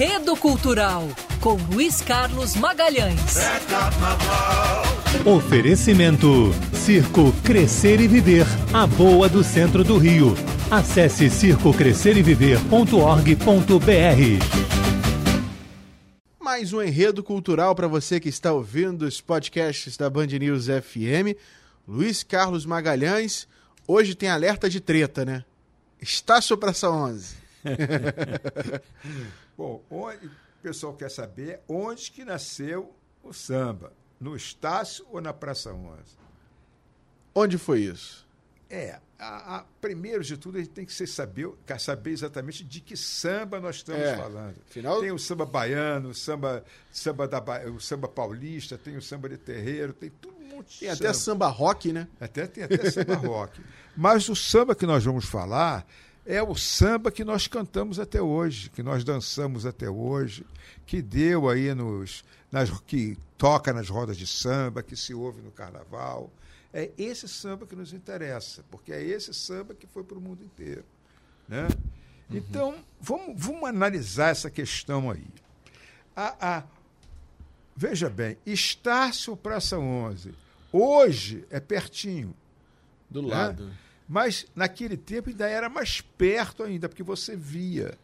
Enredo Cultural, com Luiz Carlos Magalhães. Oferecimento: Circo Crescer e Viver, a boa do centro do Rio. Acesse circocrescereviver.org.br. Mais um enredo cultural para você que está ouvindo os podcasts da Band News FM. Luiz Carlos Magalhães. Hoje tem alerta de treta, né? Estácio Praça 11. Bom, onde, o pessoal quer saber onde que nasceu o samba. No Estácio ou na Praça 11? Onde foi isso? É, a, a, primeiro de tudo, a gente tem que saber, saber exatamente de que samba nós estamos É, falando. afinal- Tem o samba baiano, o samba, samba da, o samba paulista, tem o samba de terreiro, tem tudo um monte de Tem até samba. samba rock, né? Até tem até samba rock. Mas o samba que nós vamos falar é o samba que nós cantamos até hoje, que nós dançamos até hoje, que deu aí nos. Nas, que toca nas rodas de samba, que se ouve no carnaval. É esse samba que nos interessa, porque é esse samba que foi para o mundo inteiro. Né? Então, vamos, vamos analisar essa questão aí. A, a- veja bem, Estácio Praça 11, hoje é pertinho. Do né? lado. Mas naquele tempo ainda era mais perto ainda, porque você via.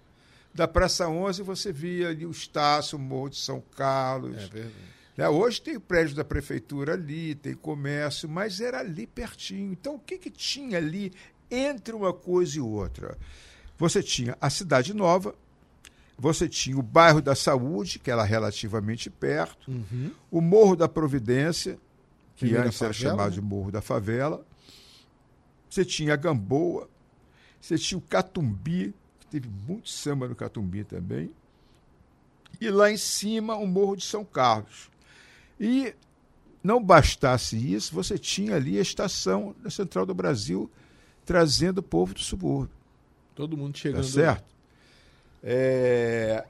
Da Praça 11 você via ali o Estácio, o Morro de São Carlos. É verdade. Né? Hoje tem o prédio da prefeitura ali, tem comércio, mas era ali pertinho. Então o que, que tinha ali entre uma coisa e outra? Você tinha a Cidade Nova, você tinha o bairro da Saúde, que era relativamente perto, o Morro da Providência, que Primeira antes era favela, chamado né? de Morro da Favela. Você tinha a Gamboa, você tinha o Catumbi, que teve muito samba no Catumbi também. E lá em cima, o Morro de São Carlos. E não bastasse isso, você tinha ali a estação da Central do Brasil trazendo o povo do subúrbio. Todo mundo Tá chegando. certo? É,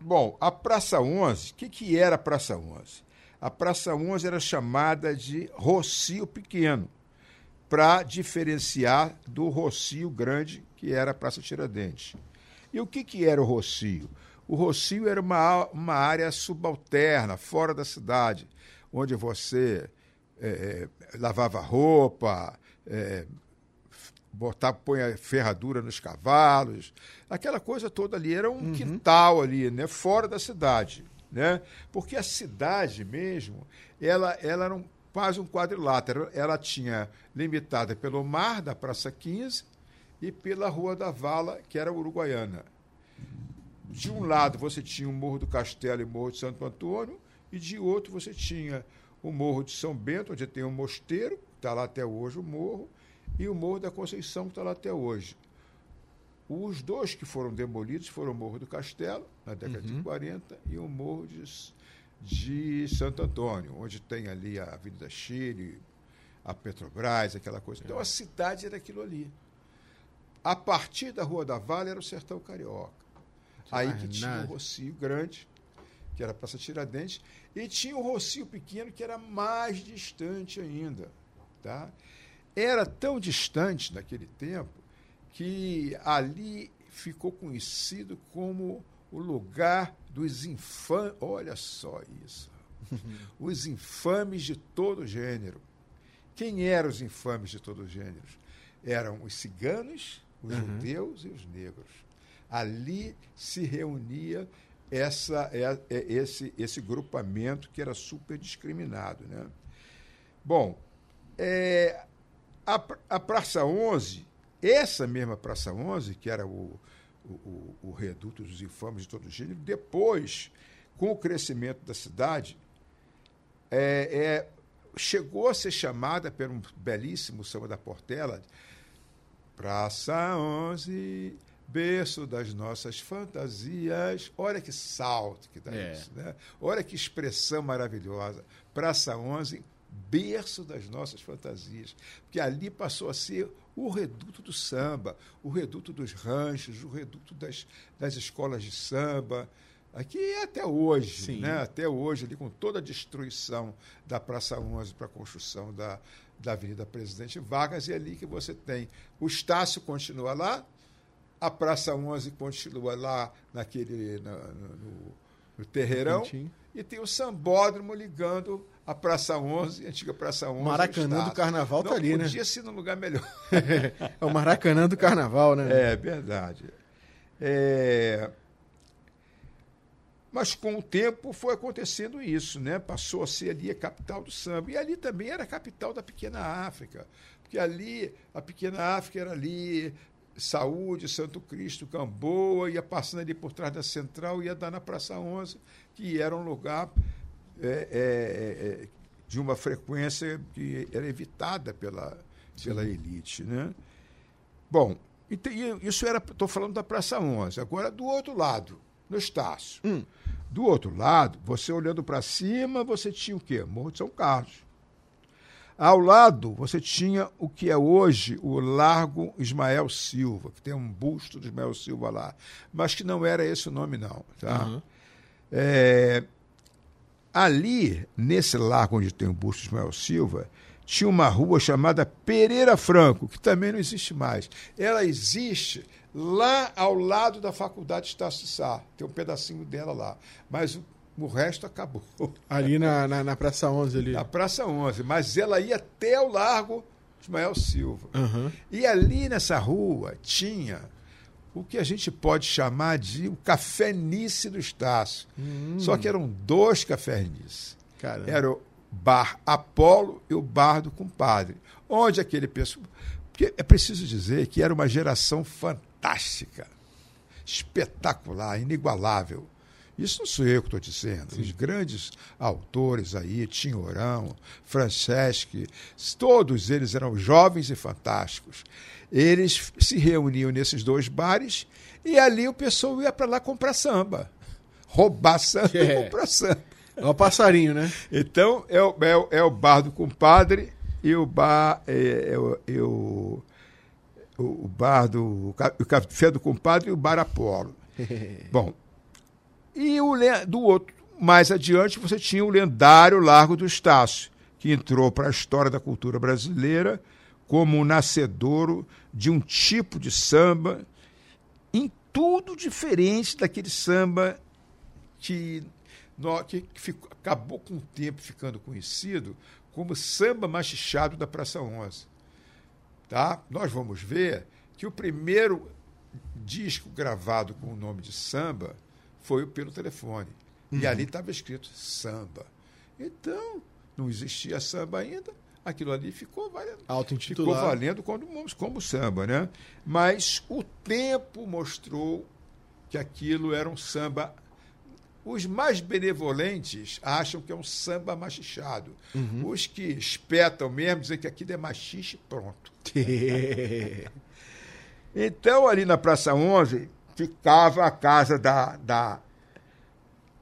Bom, a Praça 11, o que, que era a Praça 11? A Praça 11 era chamada de Rocio Pequeno, para diferenciar do Rocio Grande, que era a Praça Tiradentes. E o que, que era o Rocio? O Rocio era uma, uma área subalterna, fora da cidade, onde você eh, eh, lavava roupa, eh, botar, põe a ferradura nos cavalos, aquela coisa toda ali era um quintal ali, né, fora da cidade, né? Porque a cidade mesmo, ela, ela era um, quase um quadrilátero, ela tinha limitada pelo mar da Praça 15 e pela Rua da Vala, que era Uruguaiana. De um lado você tinha o Morro do Castelo e o Morro de Santo Antônio, e de outro você tinha o Morro de São Bento, onde tem o mosteiro, que está lá até hoje o morro, e o Morro da Conceição, que está lá até hoje. Os dois que foram demolidos foram o Morro do Castelo, na década de 40, e o Morro de, de Santo Antônio, onde tem ali a Avenida Chile, a Petrobras, aquela coisa. Então a cidade era aquilo ali. A partir da Rua da Vale era o Sertão Carioca. Aí que tinha o Rocio Grande, que era a Praça Tiradentes, e tinha o Rocio Pequeno, que era mais distante ainda. Tá? Era tão distante naquele tempo que ali ficou conhecido como o lugar dos infames. Olha só isso. os infames de todo gênero. Quem eram os infames de todo gênero? Eram os ciganos, os judeus e os negros. Ali se reunia essa, é- é- esse, esse grupamento que era super discriminado. Né? Bom, é, a, a Praça 11, essa mesma Praça 11, que era o, o, o- o reduto dos infames de todo gênero, depois, com o crescimento da cidade, é, é, chegou a ser chamada por um belíssimo samba da Portela, Praça 11, berço das nossas fantasias. Olha que salto que dá É. isso, né? Olha que expressão maravilhosa. Praça 11, berço das nossas fantasias. Porque ali passou a ser o reduto do samba, o reduto dos ranchos, o reduto das, das escolas de samba. Aqui é até hoje, Sim. né? até hoje, ali com toda a destruição da Praça 11 para a construção da, da Avenida Presidente Vargas, e é ali que você tem. O Estácio continua lá, a Praça 11 continua lá naquele na- no, no- no terreirão Cantinho. E tem o sambódromo ligando a Praça 11, a antiga Praça 11. ao Maracanã do. Carnaval tá Não ali, né? Podia ser num lugar melhor. É o Maracanã do Carnaval, né? É verdade. É, Mas com o tempo foi acontecendo isso, né? Passou a ser ali a capital do samba. E ali também era a capital da pequena África. Porque ali, a pequena África era ali, Saúde, Santo Cristo, Gamboa, ia passando ali por trás da central, ia dar na Praça 11, que era um lugar é, é, é, de uma frequência que era evitada pela, pela elite, né? Bom, isso era, estou falando da Praça 11. Agora, do outro lado, no Estácio. Do outro lado, você olhando para cima, você tinha o quê? Morro de São Carlos. Ao lado, você tinha o que é hoje o Largo Ismael Silva, que tem um busto do Ismael Silva lá, mas que não era esse o nome, não. Tá? É, ali, nesse largo onde tem o busto de Ismael Silva, tinha uma rua chamada Pereira Franco, que também não existe mais. Ela existe lá ao lado da Faculdade de de Sá. Tem um pedacinho dela lá. Mas o, resto acabou. Ali na, na, na Praça 11 ali. Na Praça 11. Mas ela ia até o Largo Ismael Silva. Aham. E ali nessa rua tinha o que a gente pode chamar de o Café Nice do Estácio. Só que eram dois cafés Nice. Caramba. Era o Bar Apolo e o Bar do Compadre. Onde aquele pessoal. Porque é preciso dizer que era uma geração fantástica, espetacular, inigualável. Isso não sou eu que estou dizendo. Os grandes autores aí, Tinhorão, Franceschi, todos eles eram jovens e fantásticos. Eles se reuniam nesses dois bares e ali o pessoal ia para lá comprar samba. Roubar samba e É. comprar samba. É o passarinho, né? Então, é o, é, é o bar do compadre e o bar. É, é o, é o, o- o bar do. O café do compadre e o bar Apolo. Bom, e o do outro, mais adiante, você tinha o lendário Largo do Estácio, que entrou para a história da cultura brasileira como o nascedouro de um tipo de samba em tudo diferente daquele samba que- que ficou- acabou com o tempo ficando conhecido como samba machichado da Praça 11. Tá? Nós vamos ver que o primeiro disco gravado com o nome de samba foi o pelo telefone. E ali estava escrito samba. Então, não existia samba ainda, aquilo ali ficou valendo. Ficou valendo como, como samba, né? Mas o tempo mostrou que aquilo era um samba. Os mais benevolentes acham que é um samba machichado. Os que espetam mesmo dizem que aquilo é machixe pronto. Então, ali na Praça 11, ficava a casa da, da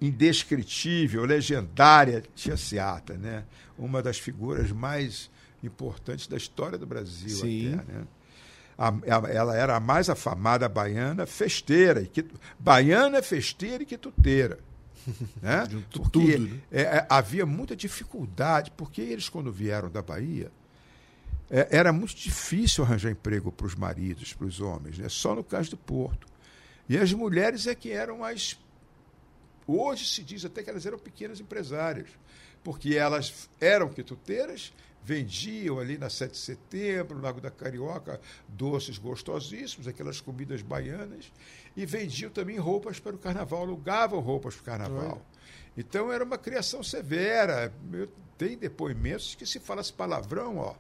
indescritível, legendária Tia Seata, né? Uma das figuras mais importantes da história do Brasil Sim. até, né? A- a- ela era a mais afamada baiana festeira, e quitu- baiana, festeira e quituteira. Né? Porque tudo, né? é, é, havia muita dificuldade, porque eles, quando vieram da Bahia, é, era muito difícil arranjar emprego para os maridos, para os homens, né? só no caso do Porto. E as mulheres é que eram as. Hoje se diz até que elas eram pequenas empresárias, porque elas eram quituteiras, vendiam ali na 7 de setembro, no Lago da Carioca, doces gostosíssimos, aquelas comidas baianas, e vendiam também roupas para o carnaval, alugavam roupas para o carnaval. Então era uma criação severa. Eu- Tem depoimentos que se fala esse palavrão, ó,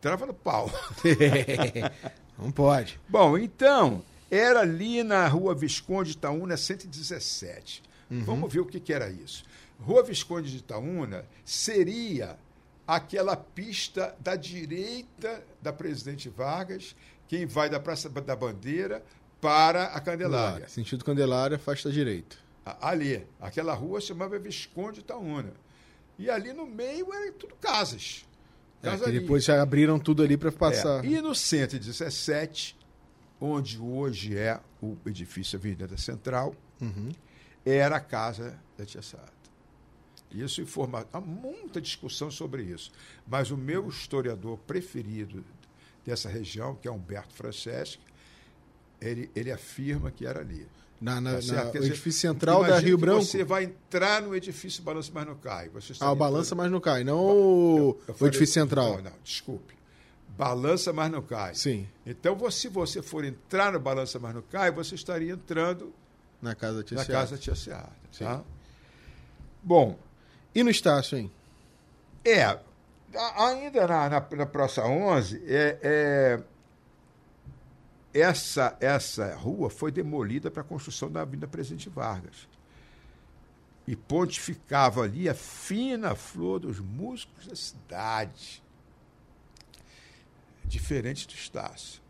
trava no pau. Não pode. Bom, então, era ali na rua Visconde de Itaúna, 117. Vamos ver o que, que era isso. Rua Visconde de Itaúna seria aquela pista da direita da Presidente Vargas, quem vai da Praça da Bandeira para a Candelária. Sentido Candelária, faixa direita. Ali, aquela rua chamava Visconde de Itaúna. E ali no meio era tudo casas. É, Casa que ali. depois já abriram tudo ali para passar. É, E no 117, onde hoje é o edifício Avenida Central, era a casa da Tia Sata. Isso informa. Há muita discussão sobre isso. Mas o meu historiador preferido dessa região, que é Humberto Franceschi, ele, ele afirma que era ali. Na, na, Tá na- dizer, edifício central da Rio Branco. Você vai entrar no edifício Balança Mas Não Cai. Você Ah, o balança, mas não cai. Não o, Eu o falei- edifício central. Não, não, desculpe. Balança, mas não cai. Sim, Então, você- se você for entrar no Balança, mas não cai, você estaria entrando na casa da Tia na casa Tia Seara. Tá? Bom, E no Estácio, hein? é. Ainda na, na, na Praça 11, é, é, essa, essa rua foi demolida para a construção da Avenida Presidente Vargas. E pontificava ali a fina flor dos músicos da cidade. Diferente do Estácio.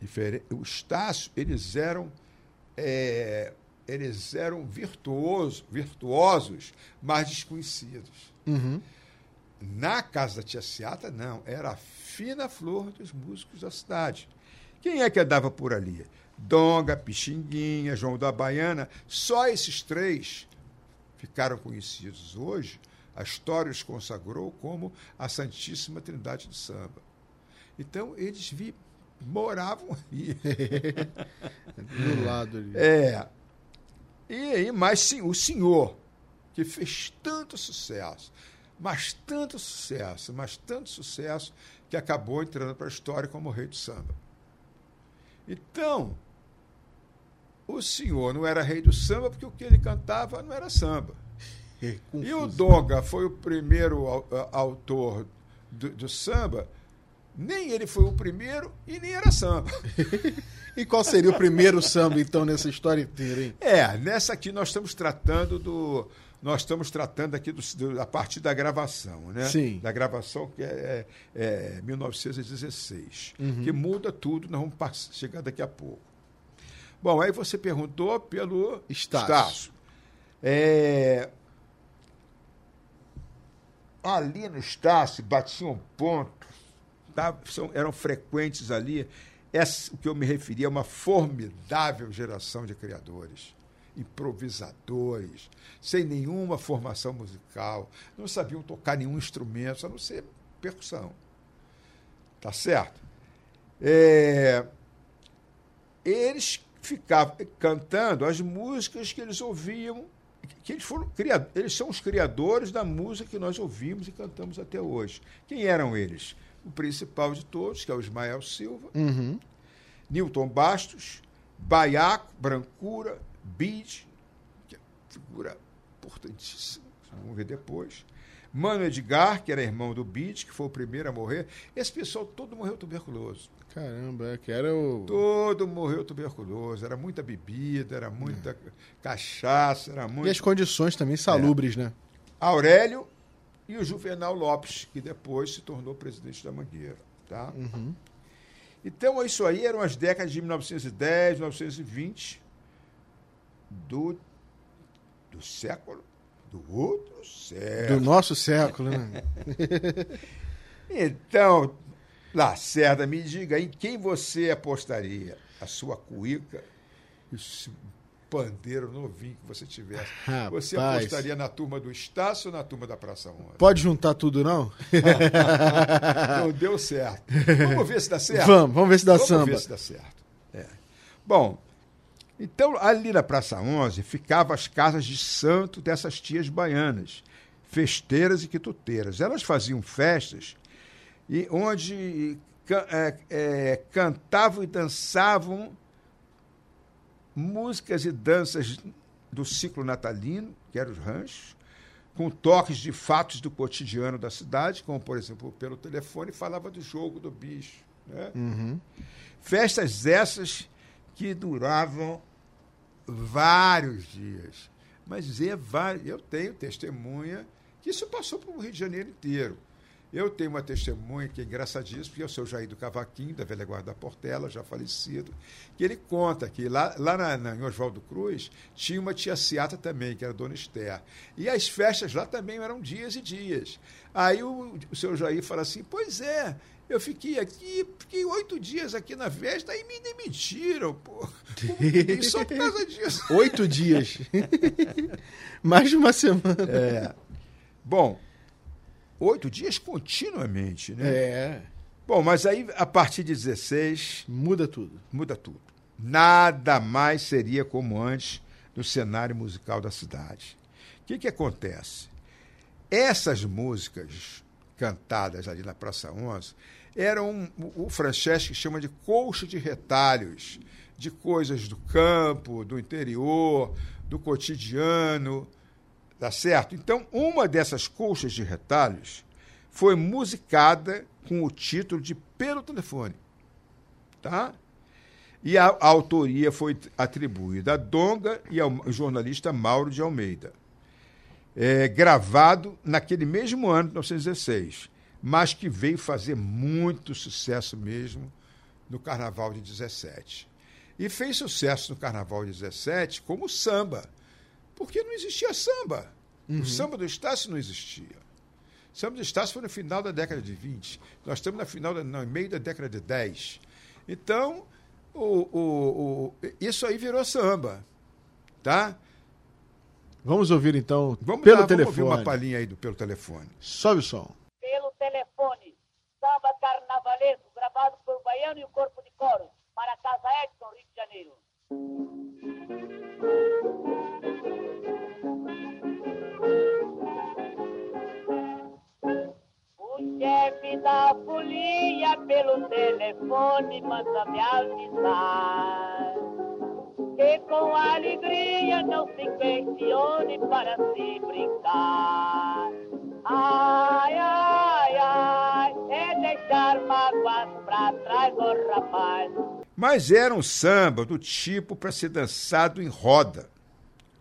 Difere- O Estácio, eles eram, é, eles eram virtuosos, virtuosos, mas desconhecidos. Uhum. Na casa da tia Seata, não. Era a fina flor dos músicos da cidade. Quem é que andava por ali? Donga, Pixinguinha, João da Baiana. Só esses três ficaram conhecidos hoje. A história os consagrou como a Santíssima Trindade do Samba. Então, eles vi, moravam ali. Do lado ali. É. E aí, mas sim, o senhor, que fez tanto sucesso, mas tanto sucesso, mas tanto sucesso, que acabou entrando para a história como rei do samba. Então, o senhor não era rei do samba porque o que ele cantava não era samba. É, E o. Donga foi o primeiro autor do, do samba, nem ele foi o primeiro e nem era samba. E qual seria o primeiro samba, então, nessa história inteira, hein? É, nessa aqui nós estamos tratando do. Nós estamos tratando aqui do, do- a partir da gravação, né? Sim. Da gravação que é, é, é 1916. Uhum. Que muda tudo, nós vamos pass- chegar daqui a pouco. Bom, aí você perguntou pelo Estácio. É, ali no Estácio batiam pontos, tá? São- eram frequentes ali. Essa, o que eu me referi é uma formidável geração de criadores, improvisadores, sem nenhuma formação musical, não sabiam tocar nenhum instrumento, a não ser percussão. Tá certo? É, eles ficavam cantando as músicas que eles ouviam, que eles foram eles são os criadores da música que nós ouvimos e cantamos até hoje. Quem eram eles? O principal de todos, que é o Ismael Silva, Uhum. Newton Bastos, Baiaco, Brancura, Bide, que é figura importantíssima, vão ver depois. Mano Edgar, que era irmão do Bide, que foi o primeiro a morrer. Esse pessoal todo morreu tuberculoso. Caramba, é que era o. Todo morreu tuberculoso. Era muita bebida, era muita cachaça, era E as muito. condições também salubres, né? Aurélio e o Juvenal Lopes, que depois se tornou presidente da Mangueira. Tá? Uhum. Então, isso aí eram as décadas de 1910, 1920 do, do século, do outro Do século. nosso século, né? Então, Lacerda, me diga aí quem você apostaria? A sua cuíca pandeiro novinho que você tivesse. Você Rapaz. apostaria na turma do Estácio ou na turma da Praça 11? Pode juntar tudo, não? Não deu certo. Vamos ver se dá certo? Vamos, vamos ver se dá Vamos samba. ver se dá certo. É. Bom, então ali na Praça 11 ficavam as casas de santo dessas tias baianas, festeiras e quituteiras. Elas faziam festas e onde é, é, cantavam e dançavam músicas e danças do ciclo natalino, que eram os ranchos, com toques de fatos do cotidiano da cidade, como, por exemplo, pelo telefone, falava do jogo do bicho. Né? Uhum. Festas essas que duravam vários dias. Mas é vários, eu tenho testemunha que isso passou para o Rio de Janeiro inteiro. Eu tenho uma testemunha que é engraçadíssima, porque é o seu Jair do Cavaquinho, da velha guarda da Portela, já falecido, que ele conta que lá, lá na, na, em Oswaldo Cruz tinha uma tia Ciata também, que era Dona Esther. E as festas lá também eram dias e dias. Aí o, o seu Jair fala assim, pois é, eu fiquei aqui, fiquei oito dias aqui na festa e me demitiram, pô. Só por causa disso. Oito dias. Mais de uma semana. É. Bom, oito dias continuamente, né? É. Bom, mas aí a partir de 16 Muda tudo. muda tudo. nada mais seria como antes no cenário musical da cidade. O que, que acontece? Essas músicas cantadas ali na Praça 11 eram o Francesco chama de colcha de retalhos, de coisas do campo, do interior, do cotidiano, tá certo? Então, uma dessas colchas de retalhos foi musicada com o título de Pelo Telefone, tá? E a, a autoria foi atribuída a Donga e ao jornalista Mauro de Almeida. É, gravado naquele mesmo ano, 1916, mas que veio fazer muito sucesso mesmo no Carnaval de 17. E fez sucesso no Carnaval de 17 como samba, porque não existia samba. Uhum. O samba do Estácio não existia. O samba do Estácio foi no final da década de 20. Nós estamos na final da, no meio da década de 10. Então, o, o, o, isso aí virou samba. Tá? Vamos ouvir então vamos pelo lá, telefone. Vamos ouvir uma palhinha aí do pelo telefone. Sobe o som. Pelo telefone, samba carnavalesco, gravado por Baiano e o Corpo de Coro, para a Casa Edson, Rio de Janeiro. Chefe da folia pelo telefone manda me avisar que com alegria não se questione para se brincar. Ai, ai, ai, é deixar mágoas pra trás, ô rapaz. Mas era um samba do tipo para ser dançado em roda,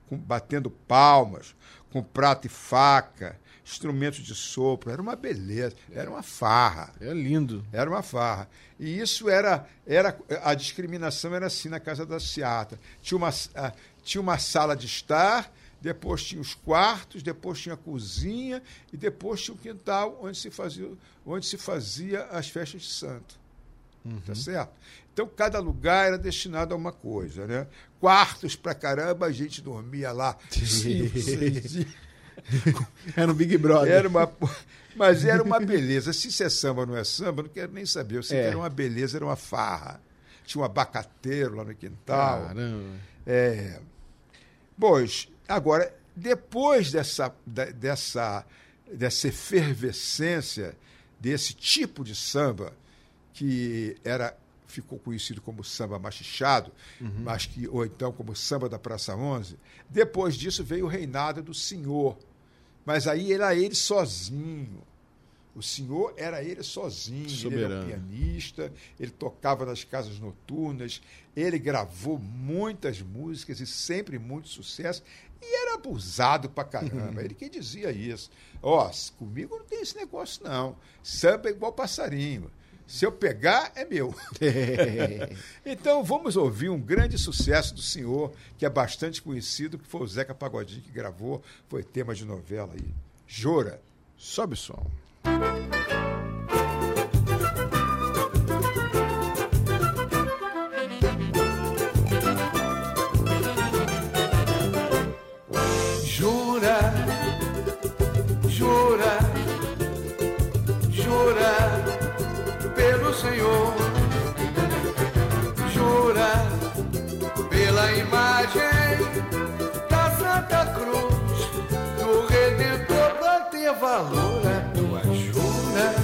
com, batendo palmas, com prato e faca, instrumentos de sopro. Era uma beleza, era uma farra. É lindo. Era uma farra. E isso era, era a discriminação era assim na casa da Seata. Tinha uma, tinha uma sala de estar, depois tinha os quartos, depois tinha a cozinha e depois tinha o quintal onde se fazia, onde se fazia as festas de santo. Uhum. Tá certo? Então, cada lugar era destinado a uma coisa, né? Quartos pra caramba, a gente dormia lá. seis dias. Era um Big Brother. Era uma, mas era uma beleza. Se isso é samba ou não é samba, não quero nem saber. Eu sei É. que era uma beleza, era uma farra. Tinha um abacateiro lá no quintal. Caramba. É. Pois, agora, depois dessa, dessa, dessa efervescência desse tipo de samba, que era ficou conhecido como samba machichado, mas que, ou então como samba da Praça 11, depois disso veio o reinado do senhor. Mas aí era ele sozinho. O senhor era ele sozinho, ele era um Soberano. pianista, ele tocava nas casas noturnas, ele gravou muitas músicas e sempre muito sucesso, e era abusado pra caramba. ele que dizia isso. Ó, comigo não tem esse negócio, não. Samba é igual passarinho. Se eu pegar, é meu. então vamos ouvir um grande sucesso do senhor, que é bastante conhecido, que foi o Zeca Pagodinho que gravou, foi tema de novela aí. Jora. Sobe o som. Valor a tua jura.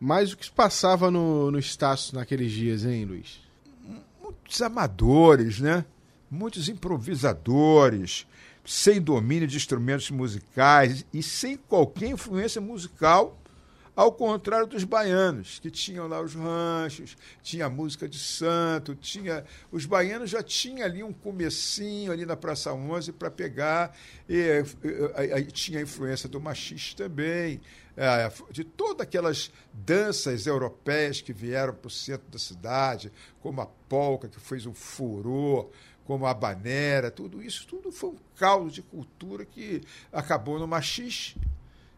Mas o que se passava no, no Estácio naqueles dias, hein, Luiz? muitos amadores, né? Muitos improvisadores, sem domínio de instrumentos musicais e sem qualquer influência musical, ao contrário dos baianos, que tinham lá os ranchos, tinha a música de santo, tinha os baianos já tinham ali um comecinho ali na Praça 11 para pegar, e, eh, eh, aí tinha a influência do machiste também, eh, de todas aquelas danças europeias que vieram para o centro da cidade, como a polca, que fez um furor, como a banera, tudo isso, tudo foi um caldo de cultura que acabou no machixe.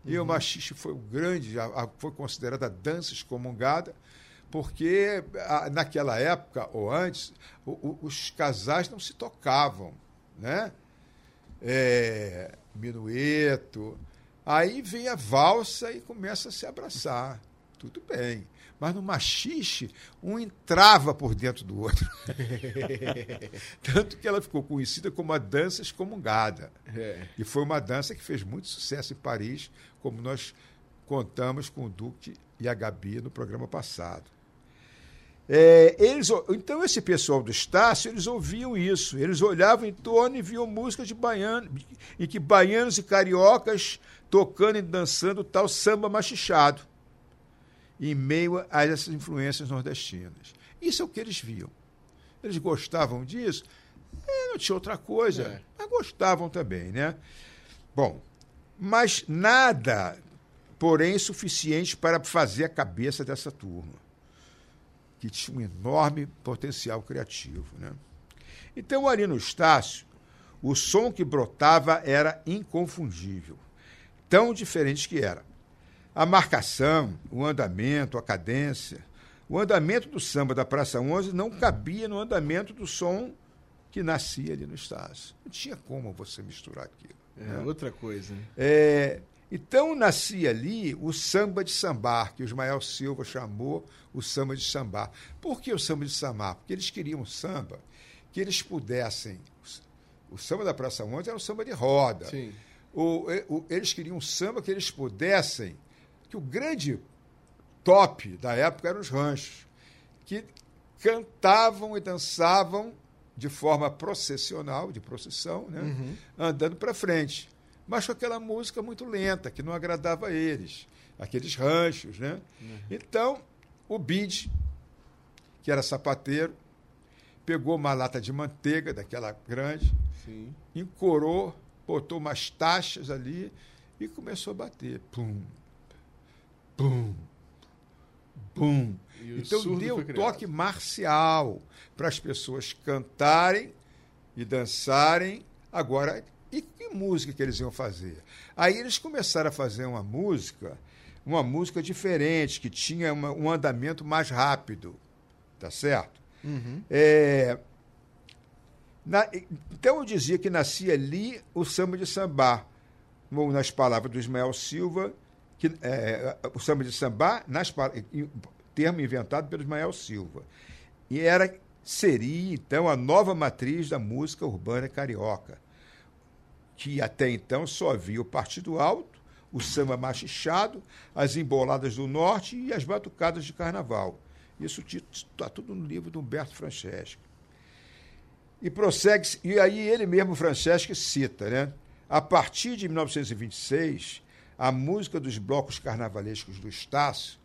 E o machixe foi o grande, a- a- foi considerada dança excomungada, porque a- naquela época, ou antes, o- o- os casais não se tocavam, né? É, minueto. Aí vem a valsa e começa a se abraçar. Tudo bem. Mas no machixe, um entrava por dentro do outro. Tanto que ela ficou conhecida como a dança excomungada. É. E foi uma dança que fez muito sucesso em Paris, como nós contamos com o Duque e a Gabi no programa passado. É, eles, então, esse pessoal do Estácio, eles ouviam isso. Eles olhavam em torno e viam músicas de baiano, em que baianos e cariocas tocando e dançando tal samba machichado, em meio a essas influências nordestinas. Isso é o que eles viam. Eles gostavam disso? É, não tinha outra coisa, É. mas gostavam também, né? Bom, mas nada, porém, suficiente para fazer a cabeça dessa turma que tinha um enorme potencial criativo. Né? Então, ali no Estácio, o som que brotava era inconfundível, tão diferente que era. A marcação, o andamento, a cadência. O andamento do samba da Praça 11 não cabia no andamento do som que nascia ali no Estácio. Não tinha como você misturar aquilo. É, outra coisa. né? É, então nascia ali o samba de sambar, que o Ismael Silva chamou o samba de sambar. Por que o samba de sambar? Porque eles queriam um samba que eles pudessem. O samba da Praça 11 era um samba de roda. Sim. O- o- eles queriam um samba que eles pudessem. Que o grande top da época eram os ranchos, que cantavam e dançavam de forma processional, de procissão, né? andando para frente. Mas com aquela música muito lenta, que não agradava a eles, aqueles ranchos. Né? Então, o Bid, que era sapateiro, pegou uma lata de manteiga, daquela grande, Sim. encorou, botou umas taxas ali e começou a bater. Pum, pum, pum. Então deu toque marcial para as pessoas cantarem e dançarem. Agora, e que música que eles iam fazer? Aí eles começaram a fazer uma música, uma música diferente, que tinha uma- um andamento mais rápido. Tá certo? É, na- então eu dizia que nascia ali o samba de sambá, ou nas palavras do Ismael Silva, que, é, o samba de sambá, nas, termo inventado pelo Ismael Silva. E era, seria, então, a nova matriz da música urbana carioca, que até então só havia o Partido Alto, o samba machichado, as emboladas do norte e as batucadas de carnaval. Isso está tudo no livro do Humberto Francesco. E prossegue, e aí ele mesmo, Francesco, cita, né? A partir de 1926, a música dos blocos carnavalescos do Estácio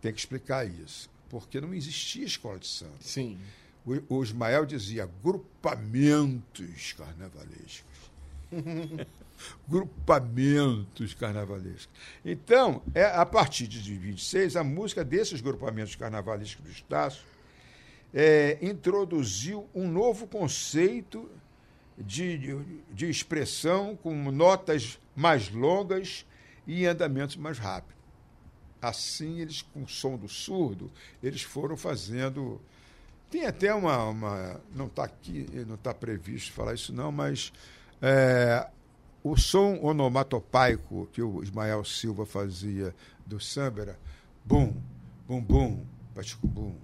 tem que explicar isso, porque não existia escola de samba. Sim. O, o Ismael dizia grupamentos carnavalescos. grupamentos carnavalescos. Então, é, a partir de 26, a música desses grupamentos carnavalescos do Estácio é, introduziu um novo conceito de, de, de expressão com notas mais longas e andamentos mais rápidos. Assim, eles, com o som do surdo, eles foram fazendo. Tem até uma. uma não está aqui, não está previsto falar isso, não, mas é, o som onomatopaico que o Ismael Silva fazia do samba bum, bum, bum, baticumbum,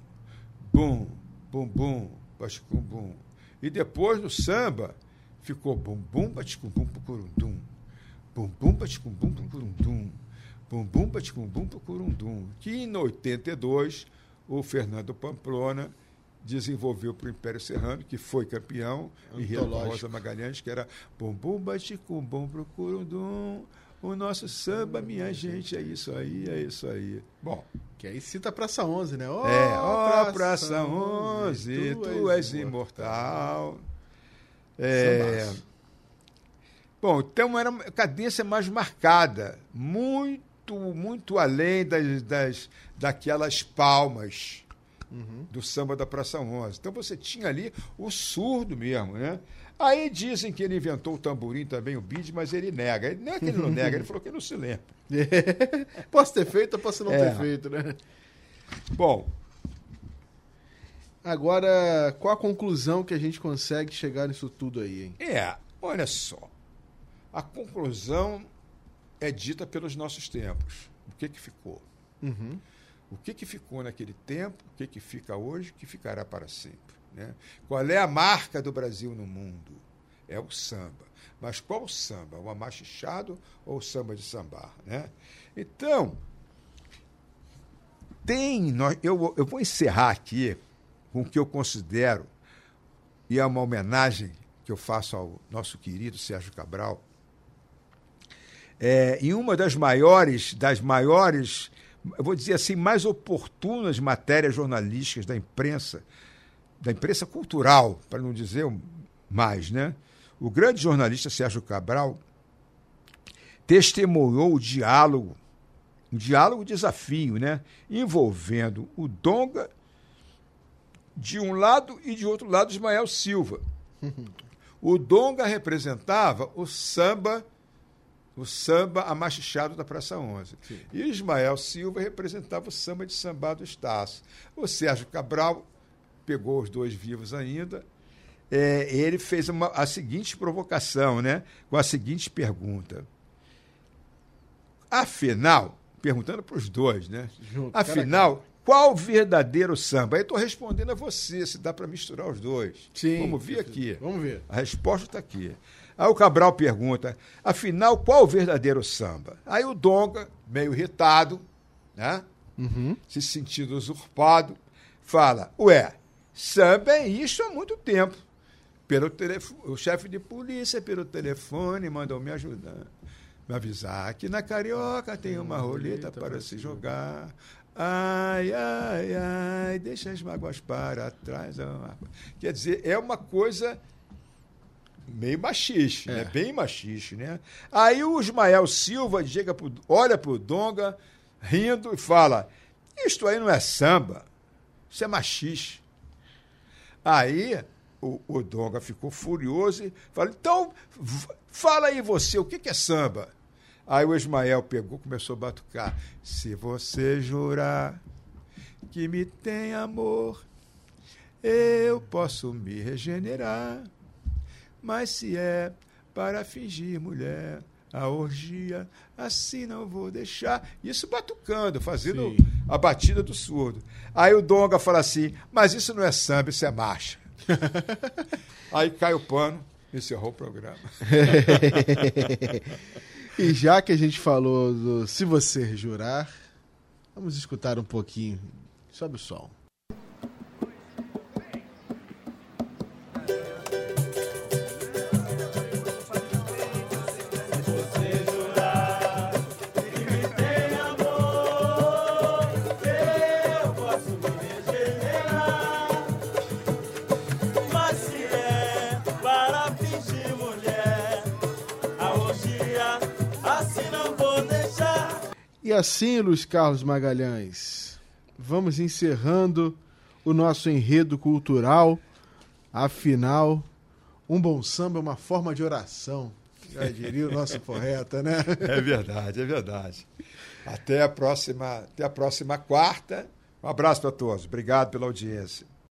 bum, bum, bum, baticumbum. E depois no samba ficou bum, bum, baticumbum, pucurundum, bum, bum, baticumbum, pucurundum, bum, bum, baticumbum, pucurundum. Que em 82 o Fernando Pamplona desenvolveu para o Império Serrano, que foi campeão, e Rio. Rosa Magalhães, que era bum, bum, baticumbum, procurundum, o nosso samba, minha gente, é isso aí, é isso aí. Bom, Que aí cita a Praça 11, né? Ó, é, ó, Praça 11, tu, és imortal. É, Sambaço. bom, então era uma cadência mais marcada, muito, muito além das, das, daquelas palmas do samba da Praça 11. Então você tinha ali o surdo mesmo, né? Aí dizem que ele inventou o tamborim também, o bid, mas ele nega. Ele, não é que ele não nega, ele falou que ele não se lembra. posso ter feito ou posso não É. ter feito, né? Bom, Agora, qual a conclusão que a gente consegue chegar nisso tudo aí, hein? É, olha só. A conclusão é dita pelos nossos tempos. O que, que ficou? Uhum. O que, que ficou naquele tempo, o que, que fica hoje, o que ficará para sempre. Né? Qual é a marca do Brasil no mundo? É o samba. Mas qual samba? O amachichado ou o samba de sambar? Né? Então, tem. Eu, eu vou encerrar aqui com o que eu considero, e é uma homenagem que eu faço ao nosso querido Sérgio Cabral, é, em uma das maiores, das maiores, eu vou dizer assim, mais oportunas matérias jornalísticas da imprensa, da imprensa cultural, para não dizer mais, né? O grande jornalista Sérgio Cabral testemunhou o diálogo, um diálogo desafio, né? Envolvendo o Donga de um lado e de outro lado Ismael Silva. O Donga representava o samba o samba amachichado da Praça 11. Sim. E Ismael Silva representava o samba de samba do Estácio. O Sérgio Cabral pegou os dois vivos ainda. É, ele fez uma, a seguinte provocação, né? com a seguinte pergunta. Afinal, perguntando para os dois, né? Junto, Afinal, qual o verdadeiro samba? Aí estou respondendo a você, se dá para misturar os dois. Sim. Vamos ver aqui. Vamos ver. A resposta está aqui. Aí o Cabral pergunta, afinal, qual o verdadeiro samba? Aí o Donga, meio irritado, né? Uhum. se sentindo usurpado, fala, ué, samba é isso há muito tempo. Pelo telefone, o chefe de polícia, pelo telefone, mandou me ajudar, me avisar que na Carioca tem uma roleta para se jogar. Ai, ai, ai, deixa as mágoas para trás. Quer dizer, é uma coisa meio machiste, né? é. né? Bem machiste, né? Aí o Ismael Silva chega pro, olha pro Donga, rindo, e fala: Isto aí não é samba, isso é machiste. Aí o, o Donga ficou furioso e fala: Então, fala aí você, o que, que é samba? Aí o Ismael pegou, começou a batucar. Se você jurar que me tem amor, eu posso me regenerar. Mas se é para fingir mulher, a orgia, assim não vou deixar. Isso batucando, fazendo Sim. a batida do surdo. Aí o Donga fala assim: Mas isso não é samba, isso é marcha. Aí cai o pano, encerrou o programa. E já que a gente falou do Se Você Jurar, vamos escutar um pouquinho. Sobe o som. Assim, Luiz Carlos Magalhães, vamos encerrando o nosso enredo cultural. Afinal, um bom samba é uma forma de oração. Já diria o nosso poeta, né? É verdade, é verdade. Até a próxima, até a próxima quarta. Um abraço para todos. Obrigado pela audiência.